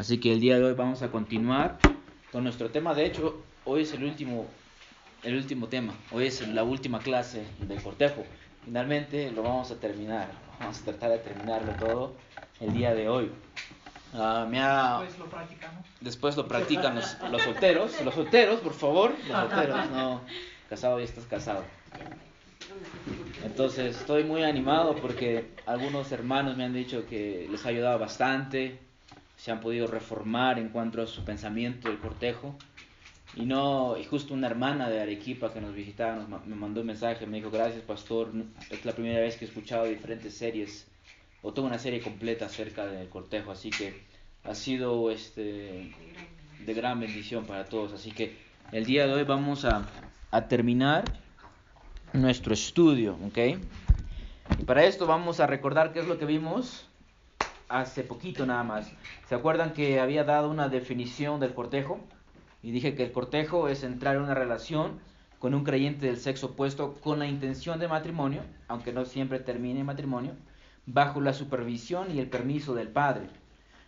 Así que el día de hoy vamos a continuar con nuestro tema. De hecho, hoy es el último, el último tema. Hoy es la última clase del cortejo. Finalmente lo vamos a terminar. Vamos a tratar de terminarlo todo el día de hoy. Uh, me ha... Después lo practicamos. Después lo practican los, los solteros. Los solteros, por favor. Los solteros, no. Casado y estás casado. Entonces estoy muy animado porque algunos hermanos me han dicho que les ha ayudado bastante se han podido reformar en cuanto a su pensamiento del cortejo. Y no, y justo una hermana de Arequipa que nos visitaba me mandó un mensaje, me dijo, gracias pastor, es la primera vez que he escuchado diferentes series, o toda una serie completa acerca del cortejo, así que ha sido este, de gran bendición para todos. Así que el día de hoy vamos a, a terminar nuestro estudio, ¿ok? Y para esto vamos a recordar qué es lo que vimos hace poquito nada más. ¿Se acuerdan que había dado una definición del cortejo? Y dije que el cortejo es entrar en una relación con un creyente del sexo opuesto con la intención de matrimonio, aunque no siempre termine en matrimonio, bajo la supervisión y el permiso del padre.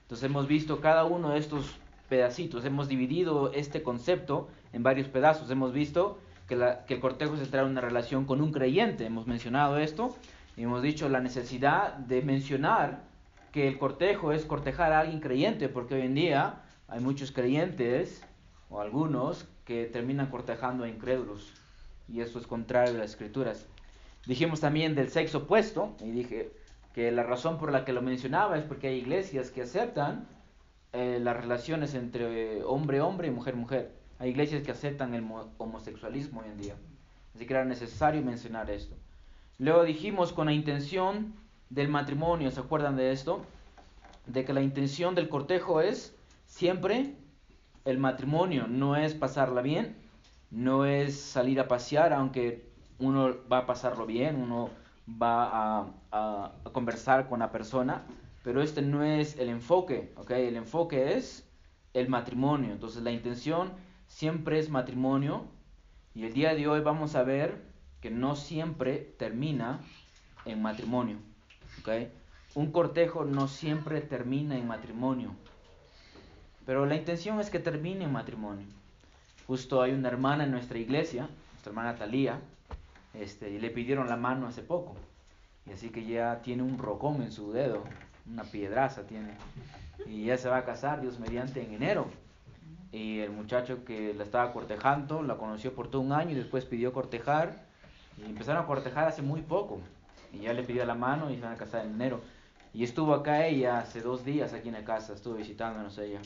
Entonces hemos visto cada uno de estos pedacitos, hemos dividido este concepto en varios pedazos, hemos visto que, que el cortejo es entrar en una relación con un creyente, hemos mencionado esto, y hemos dicho la necesidad de mencionar que el cortejo es cortejar a alguien creyente, porque hoy en día hay muchos creyentes, o algunos, que terminan cortejando a incrédulos, y eso es contrario a las escrituras. Dijimos también del sexo opuesto, y dije que la razón por la que lo mencionaba es porque hay iglesias que aceptan eh, las relaciones entre hombre-hombre y mujer-mujer. Hay iglesias que aceptan el homosexualismo hoy en día. Así que era necesario mencionar esto. Luego dijimos con la intención del matrimonio, ¿se acuerdan de esto? De que la intención del cortejo es siempre el matrimonio, no es pasarla bien, no es salir a pasear, aunque uno va a pasarlo bien, uno va a, conversar con la persona, pero este no es el enfoque, ¿ok? El enfoque es el matrimonio, entonces la intención siempre es matrimonio y el día de hoy vamos a ver que no siempre termina en matrimonio. Un cortejo no siempre termina en matrimonio, pero la intención es que termine en matrimonio. Justo hay una hermana en nuestra iglesia, nuestra hermana Talía, este, y le pidieron la mano hace poco, y así que ya tiene un rocón en su dedo, una piedraza tiene, y ya se va a casar, Dios mediante, en enero. Y el muchacho que la estaba cortejando la conoció por todo un año y después pidió cortejar, y empezaron a cortejar hace muy poco y ya le pidió la mano y se van a casar en enero. Y estuvo acá ella hace dos días aquí en la casa, estuvo visitándonos ella.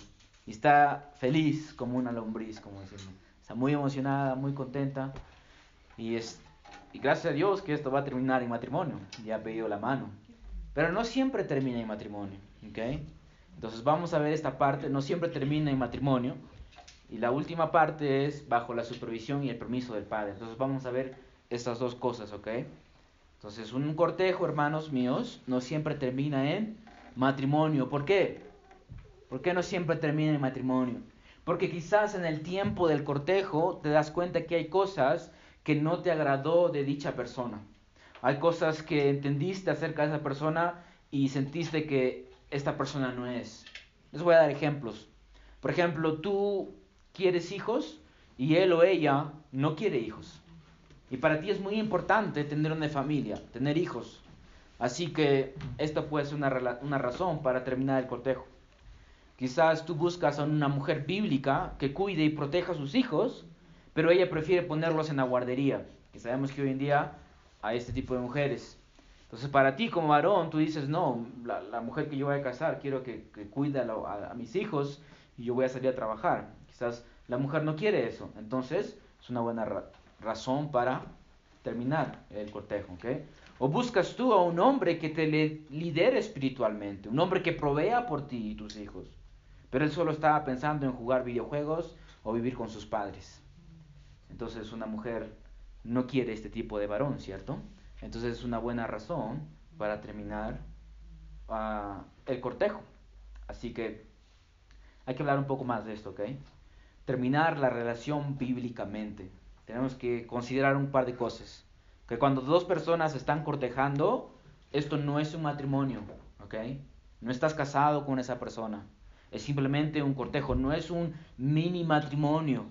Y está feliz como una lombriz, como decimos. Está muy emocionada, muy contenta. Y, es, y gracias a Dios que esto va a terminar en matrimonio. Ya ha pedido la mano. Pero no siempre termina en matrimonio. ¿okay? Entonces vamos a ver esta parte. No siempre termina en matrimonio. Y la última parte es bajo la supervisión y el permiso del padre. Entonces vamos a ver estas dos cosas, ¿ok? Entonces, un cortejo, hermanos míos, no siempre termina en matrimonio. ¿Por qué? ¿Por qué no siempre termina en matrimonio? Porque quizás en el tiempo del cortejo te das cuenta que hay cosas que no te agradó de dicha persona. Hay cosas que entendiste acerca de esa persona y sentiste que esta persona no es. Les voy a dar ejemplos. Por ejemplo, tú quieres hijos y él o ella no quiere hijos. Y para ti es muy importante tener una familia, tener hijos. Así que esta puede ser una, razón para terminar el cortejo. Quizás tú buscas a una mujer bíblica que cuide y proteja a sus hijos, pero ella prefiere ponerlos en la guardería. Y sabemos que hoy en día hay este tipo de mujeres. Entonces para ti como varón, tú dices, no, la, mujer que yo voy a casar, quiero que, cuide a, a, mis hijos y yo voy a salir a trabajar. Quizás la mujer no quiere eso. Entonces es una buena razón para terminar el cortejo, ¿ok? O buscas tú a un hombre que te lidere espiritualmente, un hombre que provea por ti y tus hijos, pero él solo estaba pensando en jugar videojuegos o vivir con sus padres. Entonces una mujer no quiere este tipo de varón, ¿cierto? Entonces es una buena razón para terminar uh, el cortejo. Así que hay que hablar un poco más de esto, ¿ok? Terminar la relación bíblicamente tenemos que considerar un par de cosas. Que cuando dos personas están cortejando, esto no es un matrimonio, ¿ok? No estás casado con esa persona. Es simplemente un cortejo, no es un mini matrimonio.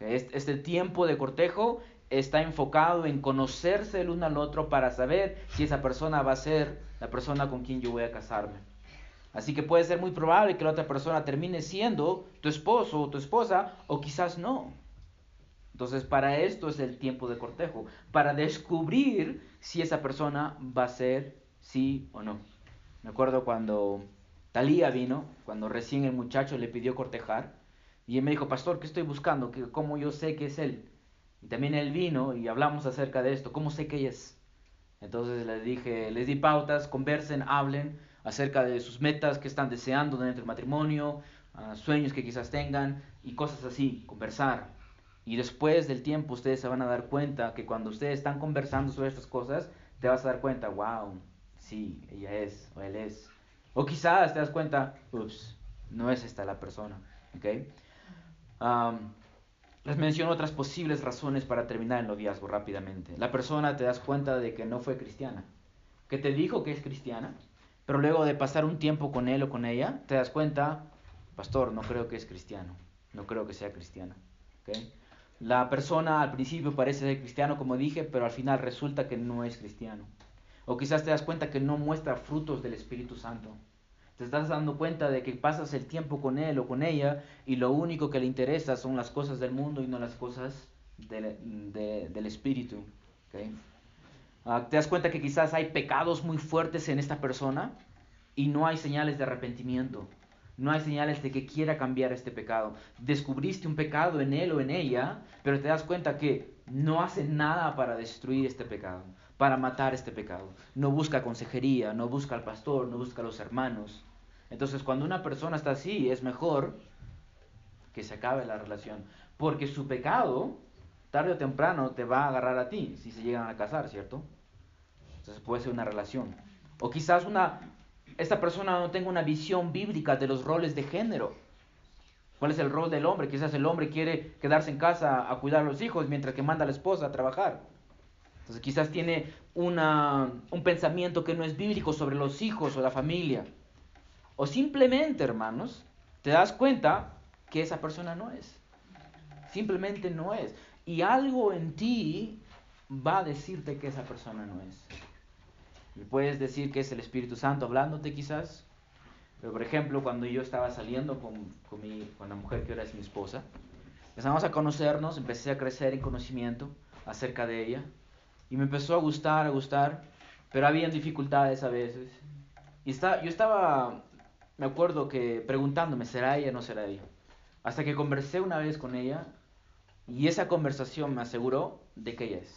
Este tiempo de cortejo está enfocado en conocerse el uno al otro para saber si esa persona va a ser la persona con quien yo voy a casarme. Así que puede ser muy probable que la otra persona termine siendo tu esposo o tu esposa o quizás no. Entonces para esto es el tiempo de cortejo, para descubrir si esa persona va a ser sí o no. Me acuerdo cuando Talía vino, cuando recién el muchacho le pidió cortejar, y él me dijo, pastor, ¿qué estoy buscando? ¿Cómo yo sé que es él? Y también él vino y hablamos acerca de esto, ¿cómo sé que ella es? Entonces les dije, les di pautas, conversen, hablen acerca de sus metas que están deseando dentro del matrimonio, ah, sueños que quizás tengan y cosas así, conversar. Y después del tiempo ustedes se van a dar cuenta que cuando ustedes están conversando sobre estas cosas, te vas a dar cuenta, wow, sí, ella es o él es. O quizás te das cuenta, ups, no es esta la persona. ¿okay? les menciono otras posibles razones para terminar el noviazgo rápidamente. La persona te das cuenta de que no fue cristiana, que te dijo que es cristiana, pero luego de pasar un tiempo con él o con ella, te das cuenta, pastor, no creo que es cristiano, no creo que sea cristiana. ¿okay? La persona al principio parece ser cristiano, como dije, pero al final resulta que no es cristiano. O quizás te das cuenta que no muestra frutos del Espíritu Santo. Te estás dando cuenta de que pasas el tiempo con él o con ella y lo único que le interesa son las cosas del mundo y no las cosas del Espíritu. Ah, te das cuenta que quizás hay pecados muy fuertes en esta persona y no hay señales de arrepentimiento. No hay señales de que quiera cambiar este pecado. Descubriste un pecado en él o en ella, pero te das cuenta que no hace nada para destruir este pecado, para matar este pecado. No busca consejería, no busca al pastor, no busca a los hermanos. Entonces cuando una persona está así, es mejor que se acabe la relación. Porque su pecado, tarde o temprano, te va a agarrar a ti si se llegan a casar, ¿cierto? Entonces puede ser una relación. O quizás una esta persona no tenga una visión bíblica de los roles de género. ¿Cuál es el rol del hombre? Quizás el hombre quiere quedarse en casa a cuidar a los hijos mientras que manda a la esposa a trabajar. Entonces quizás tiene un pensamiento que no es bíblico sobre los hijos o la familia. O simplemente, hermanos, te das cuenta que esa persona no es. Simplemente no es. Y algo en ti va a decirte que esa persona no es. Puedes decir que es el Espíritu Santo hablándote quizás. Pero por ejemplo, cuando yo estaba saliendo con, con, mi, la mujer que ahora es mi esposa, empezamos a conocernos, empecé a crecer en conocimiento acerca de ella. Y me empezó a gustar, a gustar, pero habían dificultades a veces. Y está, yo estaba, me acuerdo que preguntándome, ¿será ella o no será ella? Hasta que conversé una vez con ella y esa conversación me aseguró de que ella es.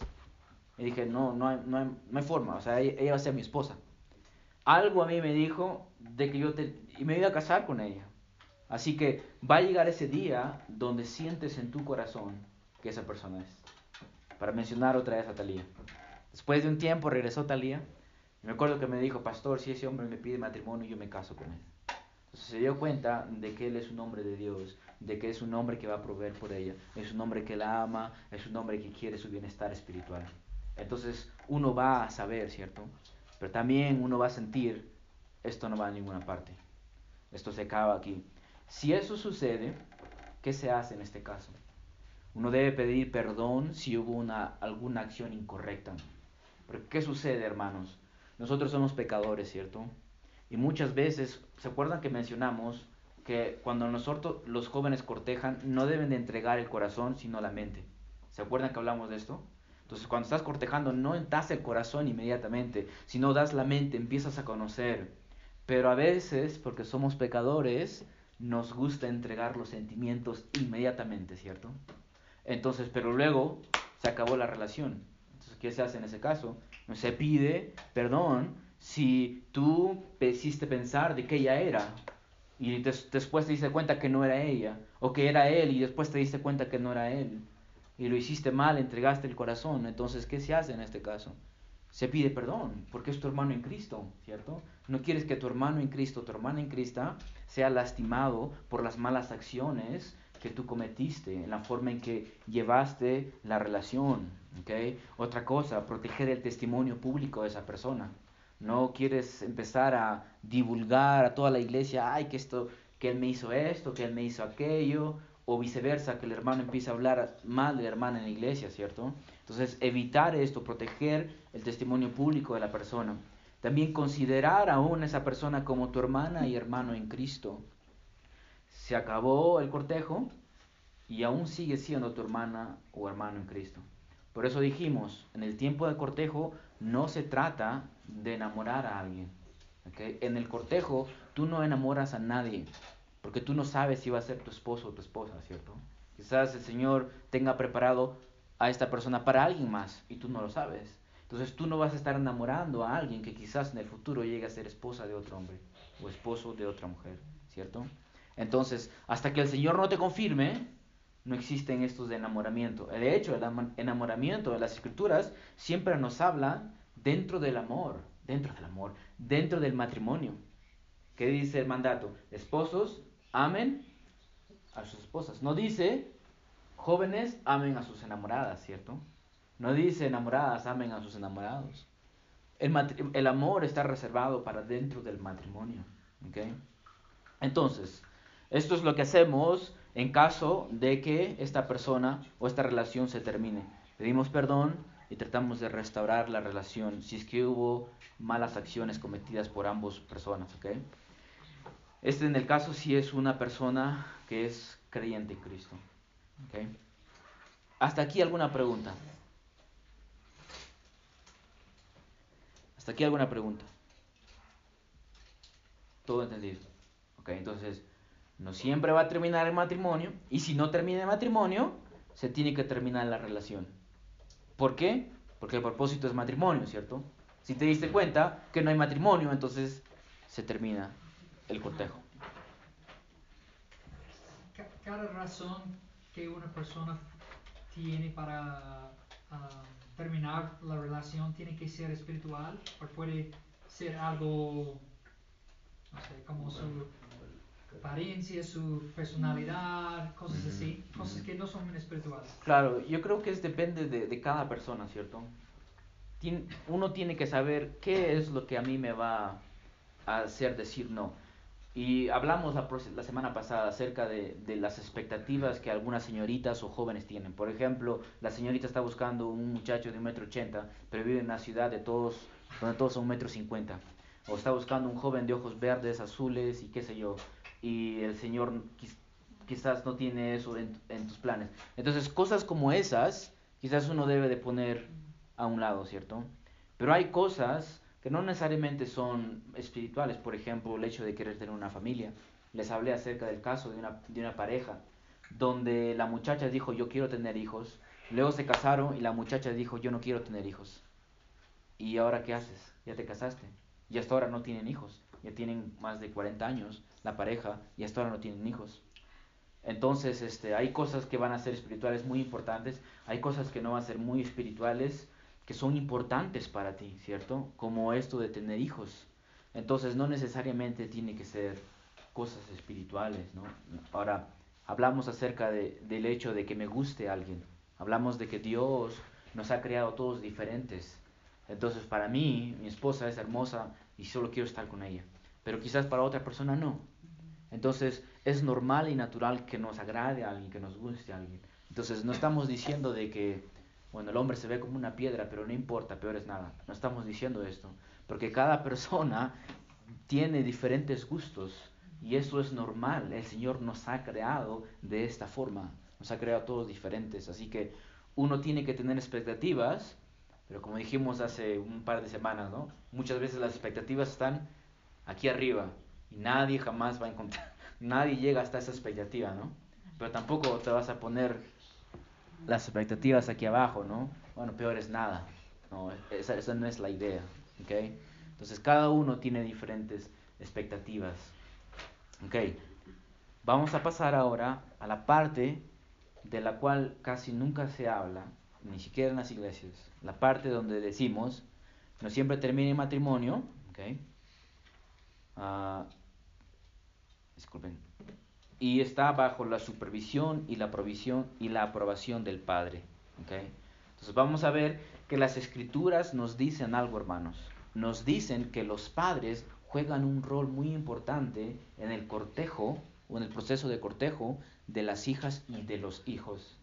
Y dije, no, no hay, no hay, no hay forma, o sea, ella, va a ser mi esposa. Algo a mí me dijo de que yo te... y me iba a casar con ella. Así que va a llegar ese día donde sientes en tu corazón que esa persona es. Para mencionar otra vez a Talía. Después de un tiempo regresó Talía. Y me acuerdo que me dijo, pastor, si ese hombre me pide matrimonio, yo me caso con él. Entonces se dio cuenta de que él es un hombre de Dios, de que es un hombre que va a proveer por ella, es un hombre que la ama, es un hombre que quiere su bienestar espiritual. Entonces uno va a saber, ¿cierto? Pero también uno va a sentir, esto no va a ninguna parte. Esto se acaba aquí. Si eso sucede, ¿qué se hace en este caso? Uno debe pedir perdón si hubo una, alguna acción incorrecta. Pero ¿qué sucede, hermanos? Nosotros somos pecadores, ¿cierto? Y muchas veces, ¿se acuerdan que mencionamos que cuando nosotros los jóvenes cortejan no deben de entregar el corazón sino la mente? ¿Se acuerdan que hablamos de esto? Entonces, cuando estás cortejando, no das el corazón inmediatamente, sino das la mente, empiezas a conocer. Pero a veces, porque somos pecadores, nos gusta entregar los sentimientos inmediatamente, ¿cierto? Entonces, pero luego se acabó la relación. Entonces, ¿qué se hace en ese caso? Se pide perdón si tú hiciste pensar de que ella era y después te diste cuenta que no era ella, o que era él y después te diste cuenta que no era él y lo hiciste mal, entregaste el corazón. Entonces, ¿qué se hace en este caso? Se pide perdón, porque es tu hermano en Cristo, ¿cierto? No quieres que tu hermano en Cristo, tu hermana en Cristo, sea lastimado por las malas acciones que tú cometiste, en la forma en que llevaste la relación, ¿ok? Otra cosa, proteger el testimonio público de esa persona. No quieres empezar a divulgar a toda la iglesia, ay, que esto, que él me hizo esto, que él me hizo aquello, o viceversa, que el hermano empiece a hablar mal de la hermana en la iglesia, ¿cierto? Entonces, evitar esto, proteger el testimonio público de la persona. También considerar aún a esa persona como tu hermana y hermano en Cristo. Se acabó el cortejo y aún sigue siendo tu hermana o hermano en Cristo. Por eso dijimos, en el tiempo de cortejo no se trata de enamorar a alguien. En el cortejo tú no enamoras a nadie, porque tú no sabes si va a ser tu esposo o tu esposa, ¿cierto? Quizás el Señor tenga preparado a esta persona para alguien más y tú no lo sabes. Entonces tú no vas a estar enamorando a alguien que quizás en el futuro llegue a ser esposa de otro hombre o esposo de otra mujer, ¿cierto? Entonces, hasta que el Señor no te confirme, no existen estos de enamoramiento. De hecho, el enamoramiento de las escrituras siempre nos habla dentro del amor, dentro del amor, dentro del matrimonio. ¿Qué dice el mandato? Esposos, amen a sus esposas. No dice, jóvenes, amen a sus enamoradas, ¿cierto? No dice, enamoradas, amen a sus enamorados. El, amor está reservado para dentro del matrimonio. ¿okay? Entonces, esto es lo que hacemos en caso de que esta persona o esta relación se termine. Pedimos perdón y tratamos de restaurar la relación si es que hubo malas acciones cometidas por ambas personas. ¿okay? Este en el caso si es una persona que es creyente en Cristo. ¿okay? Hasta aquí alguna pregunta. Hasta aquí alguna pregunta. Todo entendido. Ok, entonces no siempre va a terminar el matrimonio y si no termina el matrimonio, se tiene que terminar la relación. ¿Por qué? Porque el propósito es matrimonio, ¿cierto? Si te diste cuenta que no hay matrimonio, entonces se termina el cortejo. Cada razón que una persona tiene para ah, terminar la relación tiene que ser espiritual o puede ser algo, no sé, como su apariencia, su personalidad, cosas así, cosas que no son espirituales. Claro, yo creo que es depende de, de cada persona, ¿cierto? uno tiene que saber qué es lo que a mí me va a hacer decir no. Y hablamos la, semana pasada acerca de, las expectativas que algunas señoritas o jóvenes tienen. Por ejemplo, la señorita está buscando un muchacho de un metro ochenta, pero vive en una ciudad de todos, donde todos son un metro cincuenta. O está buscando un joven de ojos verdes, azules y qué sé yo y el Señor quizás no tiene eso en, tus planes. Entonces, cosas como esas, quizás uno debe de poner a un lado, ¿cierto? Pero hay cosas que no necesariamente son espirituales, por ejemplo, el hecho de querer tener una familia. Les hablé acerca del caso de una, pareja, donde la muchacha dijo, yo quiero tener hijos, luego se casaron y la muchacha dijo, yo no quiero tener hijos. ¿Y ahora qué haces? Ya te casaste. Y hasta ahora no tienen hijos ya tienen más de 40 años, la pareja, y hasta ahora no tienen hijos. Entonces, este, hay cosas que van a ser espirituales muy importantes, hay cosas que no van a ser muy espirituales, que son importantes para ti, ¿cierto? Como esto de tener hijos. Entonces, no necesariamente tiene que ser cosas espirituales, ¿no? Ahora, hablamos acerca de, del hecho de que me guste alguien. Hablamos de que Dios nos ha creado todos diferentes. Entonces, para mí, mi esposa es hermosa, y solo quiero estar con ella. Pero quizás para otra persona no. Entonces es normal y natural que nos agrade a alguien, que nos guste a alguien. Entonces no estamos diciendo de que, bueno, el hombre se ve como una piedra, pero no importa, peor es nada. No estamos diciendo esto. Porque cada persona tiene diferentes gustos y eso es normal. El Señor nos ha creado de esta forma. Nos ha creado todos diferentes. Así que uno tiene que tener expectativas pero como dijimos hace un par de semanas, ¿no? Muchas veces las expectativas están aquí arriba y nadie jamás va a encontrar, nadie llega hasta esa expectativa, ¿no? Pero tampoco te vas a poner las expectativas aquí abajo, ¿no? Bueno, peor es nada, ¿no? Esa, esa no es la idea, ¿ok? Entonces cada uno tiene diferentes expectativas, ¿ok? Vamos a pasar ahora a la parte de la cual casi nunca se habla, ni siquiera en las iglesias, la parte donde decimos, no siempre termina en matrimonio, ¿okay? Ah, disculpen, y está bajo la supervisión y la provisión y la aprobación del Padre. ¿okay? Entonces vamos a ver que las escrituras nos dicen algo, hermanos. Nos dicen que los padres juegan un rol muy importante en el cortejo o en el proceso de cortejo de las hijas y de los hijos.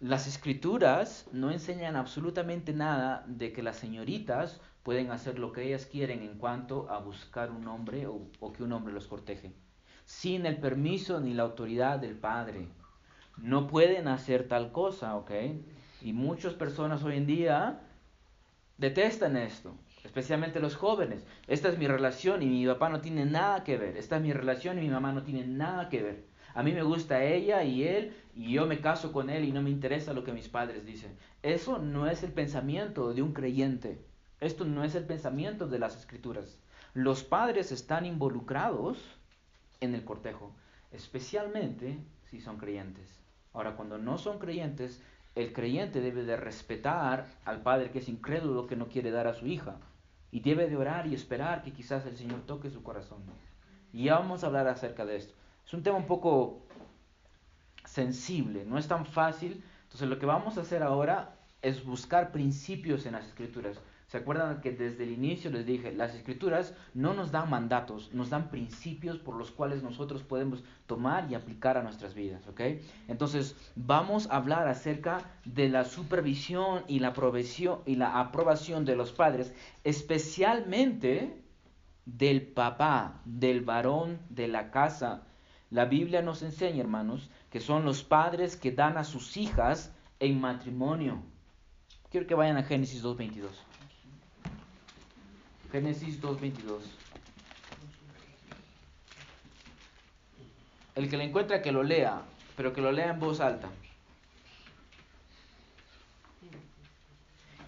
Las escrituras no enseñan absolutamente nada de que las señoritas pueden hacer lo que ellas quieren en cuanto a buscar un hombre o, o que un hombre los corteje, sin el permiso ni la autoridad del padre. No pueden hacer tal cosa, ¿ok? Y muchas personas hoy en día detestan esto, especialmente los jóvenes. Esta es mi relación y mi papá no tiene nada que ver. Esta es mi relación y mi mamá no tiene nada que ver. A mí me gusta ella y él y yo me caso con él y no me interesa lo que mis padres dicen. Eso no es el pensamiento de un creyente. Esto no es el pensamiento de las escrituras. Los padres están involucrados en el cortejo, especialmente si son creyentes. Ahora, cuando no son creyentes, el creyente debe de respetar al padre que es incrédulo que no quiere dar a su hija y debe de orar y esperar que quizás el Señor toque su corazón. Y ya vamos a hablar acerca de esto. Es un tema un poco sensible, no es tan fácil. Entonces lo que vamos a hacer ahora es buscar principios en las escrituras. ¿Se acuerdan que desde el inicio les dije, las escrituras no nos dan mandatos, nos dan principios por los cuales nosotros podemos tomar y aplicar a nuestras vidas, ¿ok? Entonces, vamos a hablar acerca de la supervisión y la, y la aprobación de los padres, especialmente del papá, del varón de la casa. La Biblia nos enseña, hermanos, que son los padres que dan a sus hijas en matrimonio. Quiero que vayan a Génesis 2.22. Génesis 2.22. El que le encuentra que lo lea, pero que lo lea en voz alta.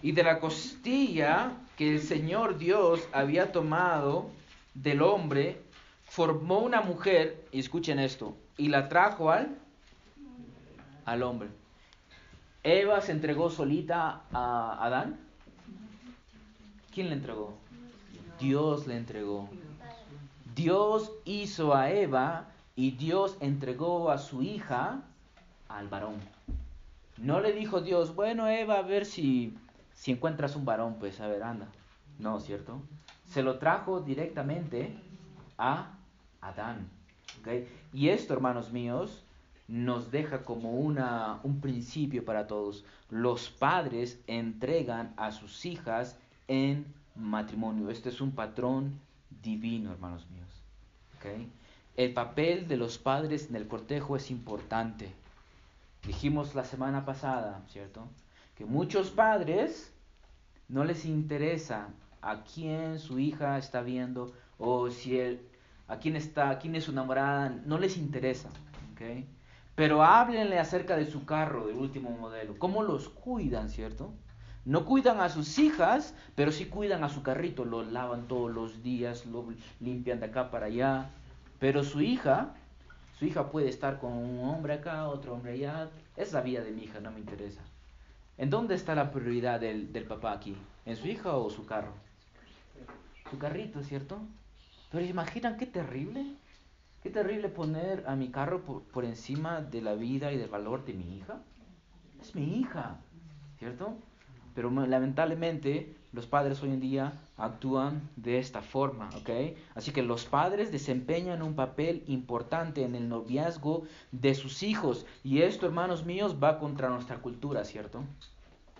Y de la costilla que el Señor Dios había tomado del hombre, formó una mujer, y escuchen esto, y la trajo al, al hombre. Eva se entregó solita a Adán. ¿Quién le entregó? Dios le entregó. Dios hizo a Eva y Dios entregó a su hija al varón. No le dijo Dios, bueno Eva, a ver si, si encuentras un varón, pues a ver, anda. No, ¿cierto? Se lo trajo directamente a Adán. Y esto, hermanos míos, nos deja como una, un principio para todos. Los padres entregan a sus hijas en matrimonio. Este es un patrón divino, hermanos míos. El papel de los padres en el cortejo es importante. Dijimos la semana pasada, ¿cierto? Que muchos padres no les interesa a quién su hija está viendo o si a quién está, a quién es su enamorada, no les interesa. Pero háblenle acerca de su carro, del último modelo, cómo los cuidan, ¿cierto? No cuidan a sus hijas, pero sí cuidan a su carrito, lo lavan todos los días, lo limpian de acá para allá. Pero su hija, su hija puede estar con un hombre acá, otro hombre allá. Es la vida de mi hija, no me interesa. ¿En dónde está la prioridad del, del papá aquí? ¿En su hija o su carro? Su carrito, ¿cierto? Pero imaginan qué terrible. Qué terrible poner a mi carro por, por encima de la vida y del valor de mi hija. Es mi hija, ¿cierto? Pero lamentablemente los padres hoy en día actúan de esta forma, ¿ok? Así que los padres desempeñan un papel importante en el noviazgo de sus hijos. Y esto, hermanos míos, va contra nuestra cultura, ¿cierto?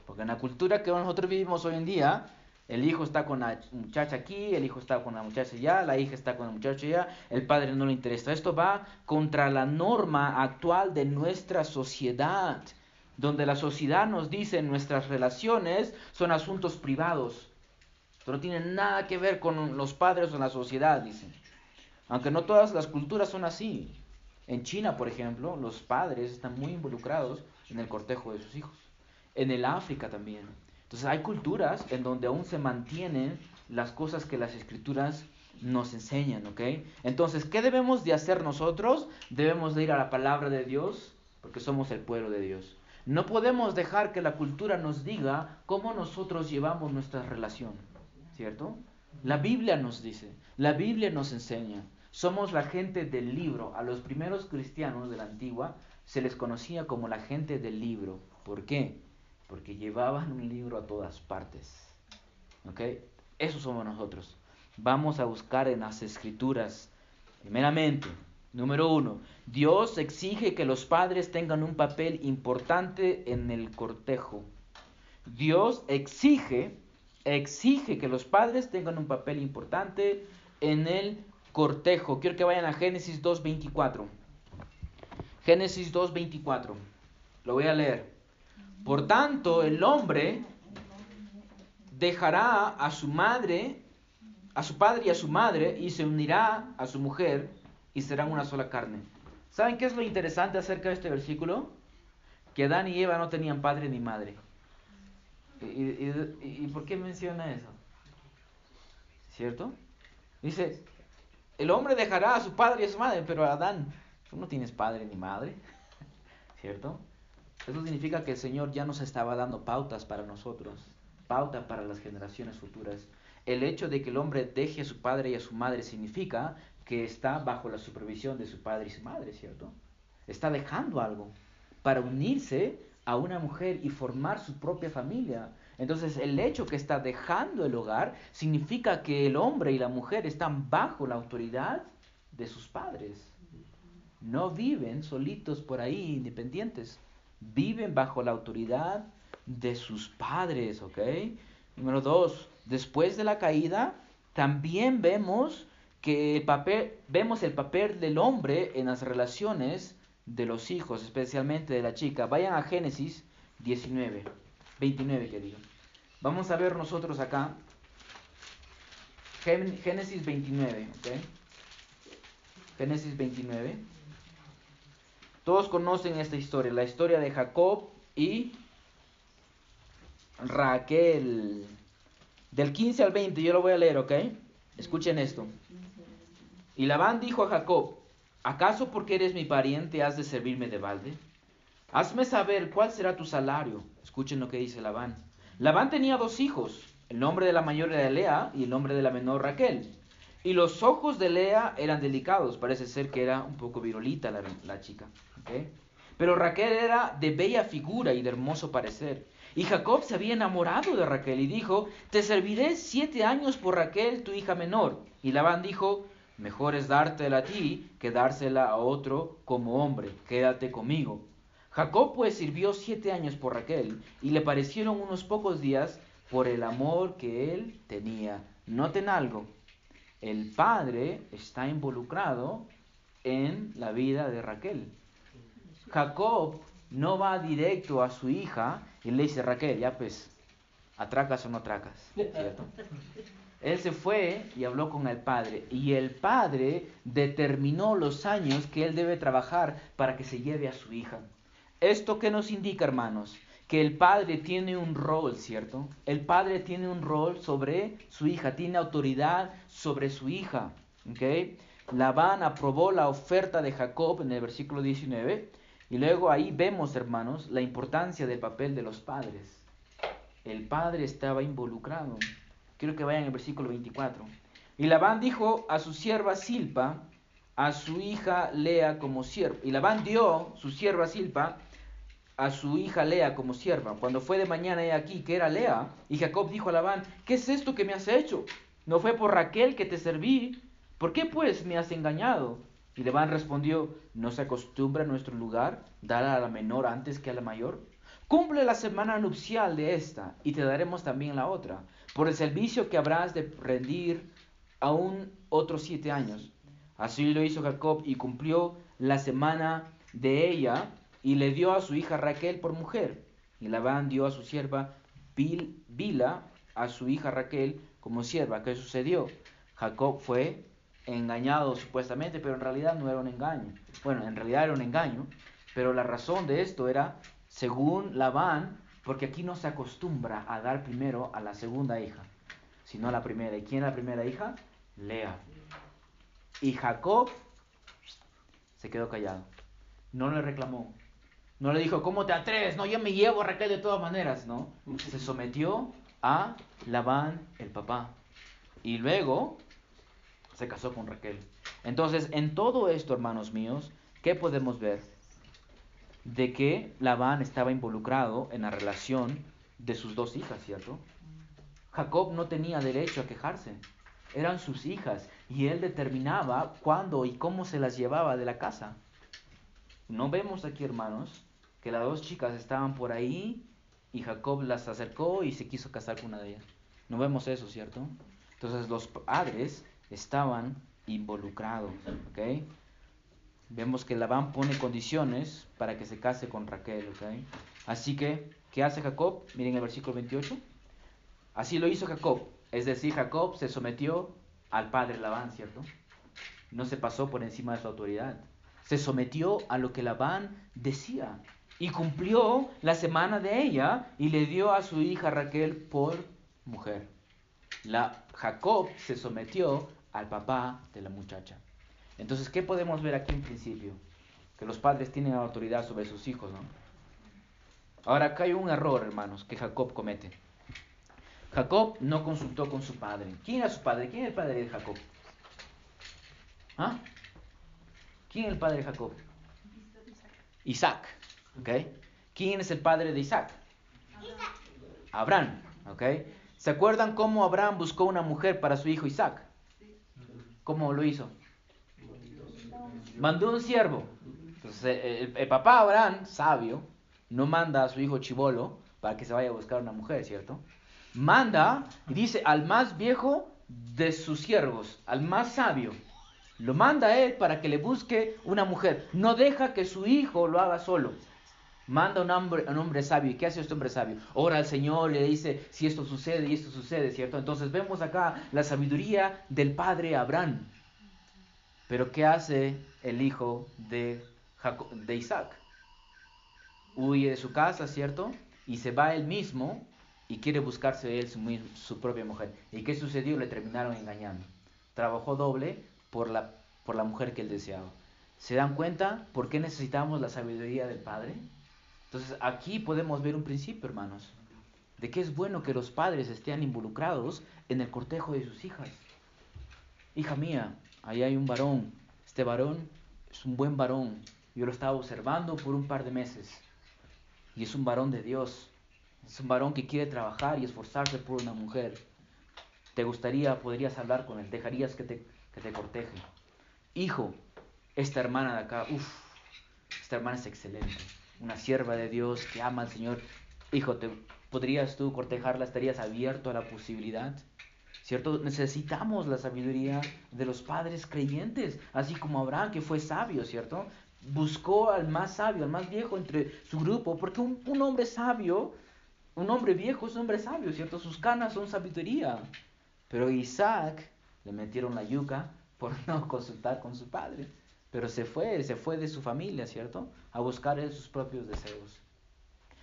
Porque en la cultura que nosotros vivimos hoy en día, el hijo está con la muchacha aquí, el hijo está con la muchacha allá, la hija está con la muchacha allá, el padre no le interesa. Esto va contra la norma actual de nuestra sociedad donde la sociedad nos dice nuestras relaciones son asuntos privados, no tienen nada que ver con los padres o la sociedad, dicen. Aunque no todas las culturas son así. En China, por ejemplo, los padres están muy involucrados en el cortejo de sus hijos. En el África también. Entonces hay culturas en donde aún se mantienen las cosas que las escrituras nos enseñan, ¿ok? Entonces, ¿qué debemos de hacer nosotros? Debemos de ir a la palabra de Dios porque somos el pueblo de Dios. No podemos dejar que la cultura nos diga cómo nosotros llevamos nuestra relación, ¿cierto? La Biblia nos dice, la Biblia nos enseña. Somos la gente del libro. A los primeros cristianos de la antigua se les conocía como la gente del libro. ¿Por qué? Porque llevaban un libro a todas partes. ¿Ok? Eso somos nosotros. vamos a buscar en las escrituras. Primeramente, número uno, Dios exige que los padres tengan un papel importante en el cortejo. Dios exige, exige que los padres tengan un papel importante en el cortejo. Quiero que vayan a Génesis 2.24. Génesis 2.24. Lo voy a leer. Por tanto, el hombre dejará a su madre, a su padre y a su madre, y se unirá a su mujer, y serán una sola carne. ¿Saben qué es lo interesante acerca de este versículo? Que Adán y Eva no tenían padre ni madre. ¿Y, por qué menciona eso? ¿Cierto? Dice, el hombre dejará a su padre y a su madre, pero Adán, tú no tienes padre ni madre. ¿Cierto? Eso significa que el Señor ya nos estaba dando pautas para nosotros, pauta para las generaciones futuras. El hecho de que el hombre deje a su padre y a su madre significa que está bajo la supervisión de su padre y su madre, ¿cierto? Está dejando algo para unirse a una mujer y formar su propia familia. Entonces el hecho que está dejando el hogar significa que el hombre y la mujer están bajo la autoridad de sus padres. No viven solitos por ahí, independientes. Viven bajo la autoridad de sus padres, ¿ok? Número dos, después de la caída, también vemos que el papel, vemos el papel del hombre en las relaciones de los hijos, especialmente de la chica. Vayan a Génesis 19, 29 que digo. Vamos a ver nosotros acá Génesis 29, ¿ok? Génesis 29. Todos conocen esta historia, la historia de Jacob y Raquel. Del 15 al 20, yo lo voy a leer, ¿ok? Escuchen esto. Y Labán dijo a Jacob, ¿acaso porque eres mi pariente has de servirme de balde? Hazme saber cuál será tu salario. Escuchen lo que dice Labán. Labán tenía dos hijos, el nombre de la mayor era Lea y el nombre de la menor Raquel. Y los ojos de Lea eran delicados, parece ser que era un poco virolita la, chica. Pero Raquel era de bella figura y de hermoso parecer. Y Jacob se había enamorado de Raquel y dijo, te serviré siete años por Raquel, tu hija menor. Y Labán dijo, mejor es dártela a ti que dársela a otro como hombre, quédate conmigo. Jacob pues sirvió siete años por Raquel y le parecieron unos pocos días por el amor que él tenía. Noten algo, el padre está involucrado en la vida de Raquel. Jacob no va directo a su hija y le dice, Raquel, ya pues, atracas o no atracas, ¿cierto? Él se fue y habló con el padre y el padre determinó los años que él debe trabajar para que se lleve a su hija. ¿Esto qué nos indica, hermanos? Que el padre tiene un rol, ¿cierto? El padre tiene un rol sobre su hija, tiene autoridad sobre su hija. ¿ok? Labán aprobó la oferta de Jacob en el versículo 19 y luego ahí vemos, hermanos, la importancia del papel de los padres. El padre estaba involucrado. Quiero que vayan al versículo 24. Y Labán dijo a su sierva Silpa, a su hija Lea como sierva. Y Labán dio su sierva Silpa a su hija Lea como sierva. Cuando fue de mañana he aquí que era Lea, y Jacob dijo a Labán, ¿qué es esto que me has hecho? ¿No fue por Raquel que te serví? ¿Por qué pues me has engañado? Y Labán respondió, ¿no se acostumbra en nuestro lugar dar a la menor antes que a la mayor? Cumple la semana nupcial de esta, y te daremos también la otra, por el servicio que habrás de rendir aún otros siete años. Así lo hizo Jacob y cumplió la semana de ella y le dio a su hija Raquel por mujer. Y Labán dio a su sierva Bila a su hija Raquel como sierva. ¿Qué sucedió? Jacob fue engañado supuestamente, pero en realidad no era un engaño. Bueno, en realidad era un engaño, pero la razón de esto era, según Labán, porque aquí no se acostumbra a dar primero a la segunda hija, sino a la primera. ¿Y quién es la primera hija? Lea. Y Jacob se quedó callado, no le reclamó, no le dijo, ¿cómo te atreves? No, yo me llevo a Raquel de todas maneras, ¿no? Se sometió a Labán, el papá. Y luego se casó con Raquel. Entonces, en todo esto, hermanos míos, ¿qué podemos ver? De que Labán estaba involucrado en la relación de sus dos hijas, ¿cierto? Jacob no tenía derecho a quejarse. eran sus hijas y él determinaba cuándo y cómo se las llevaba de la casa. No vemos aquí, hermanos, que las dos chicas estaban por ahí y Jacob las acercó y se quiso casar con una de ellas. No vemos eso, ¿cierto? Entonces los padres estaban involucrados, ¿ok? Vemos que Labán pone condiciones para que se case con Raquel, ¿ok? Así que, ¿qué hace Jacob? Miren el versículo 28. Así lo hizo Jacob, es decir, Jacob se sometió al padre Labán, ¿cierto? No se pasó por encima de su autoridad. Se sometió a lo que Labán decía y cumplió la semana de ella y le dio a su hija Raquel por mujer. La Jacob se sometió al papá de la muchacha. Entonces, ¿qué podemos ver aquí en principio? Que los padres tienen autoridad sobre sus hijos, ¿no? Ahora, acá hay un error, hermanos, que Jacob comete. Jacob no consultó con su padre. ¿Quién era su padre? ¿Quién es el padre de Jacob? ¿Ah? ¿Quién es el padre de Jacob? Isaac. ¿Ok? ¿Quién es el padre de Isaac? Abraham. ¿Ok? ¿Se acuerdan cómo Abraham buscó una mujer para su hijo Isaac? ¿Cómo lo hizo? Mandó un siervo. Entonces, el, papá Abraham, sabio, no manda a su hijo chivolo para que se vaya a buscar una mujer, ¿cierto? Manda y dice al más viejo de sus siervos, al más sabio. Lo manda a él para que le busque una mujer. No deja que su hijo lo haga solo. Manda un hombre, un hombre sabio. ¿Y qué hace este hombre sabio? Ora al Señor, le dice si esto sucede y esto sucede, ¿cierto? Entonces vemos acá la sabiduría del padre Abraham. Pero ¿qué hace el hijo de, Isaac? Huye de su casa, ¿cierto? Y se va él mismo y quiere buscarse él su, su propia mujer. ¿Y qué sucedió? Le terminaron engañando. Trabajó doble por la, por la mujer que él deseaba. ¿Se dan cuenta por qué necesitamos la sabiduría del Padre? Entonces aquí podemos ver un principio, hermanos, de que es bueno que los padres estén involucrados en el cortejo de sus hijas. Hija mía, ahí hay un varón, este varón es un buen varón, yo lo estaba observando por un par de meses, y es un varón de Dios, es un varón que quiere trabajar y esforzarse por una mujer. ¿Te gustaría, podrías hablar con él? ¿Dejarías que te, que te corteje? Hijo, esta hermana de acá, uff, esta hermana es excelente una sierva de Dios que ama al Señor, hijo, ¿te, ¿podrías tú cortejarla? ¿Estarías abierto a la posibilidad? ¿Cierto? Necesitamos la sabiduría de los padres creyentes, así como Abraham, que fue sabio, ¿cierto? Buscó al más sabio, al más viejo entre su grupo, porque un, un hombre sabio, un hombre viejo es un hombre sabio, ¿cierto? Sus canas son sabiduría. Pero Isaac le metieron la yuca por no consultar con su padre. Pero se fue, se fue de su familia, ¿cierto? A buscar sus propios deseos.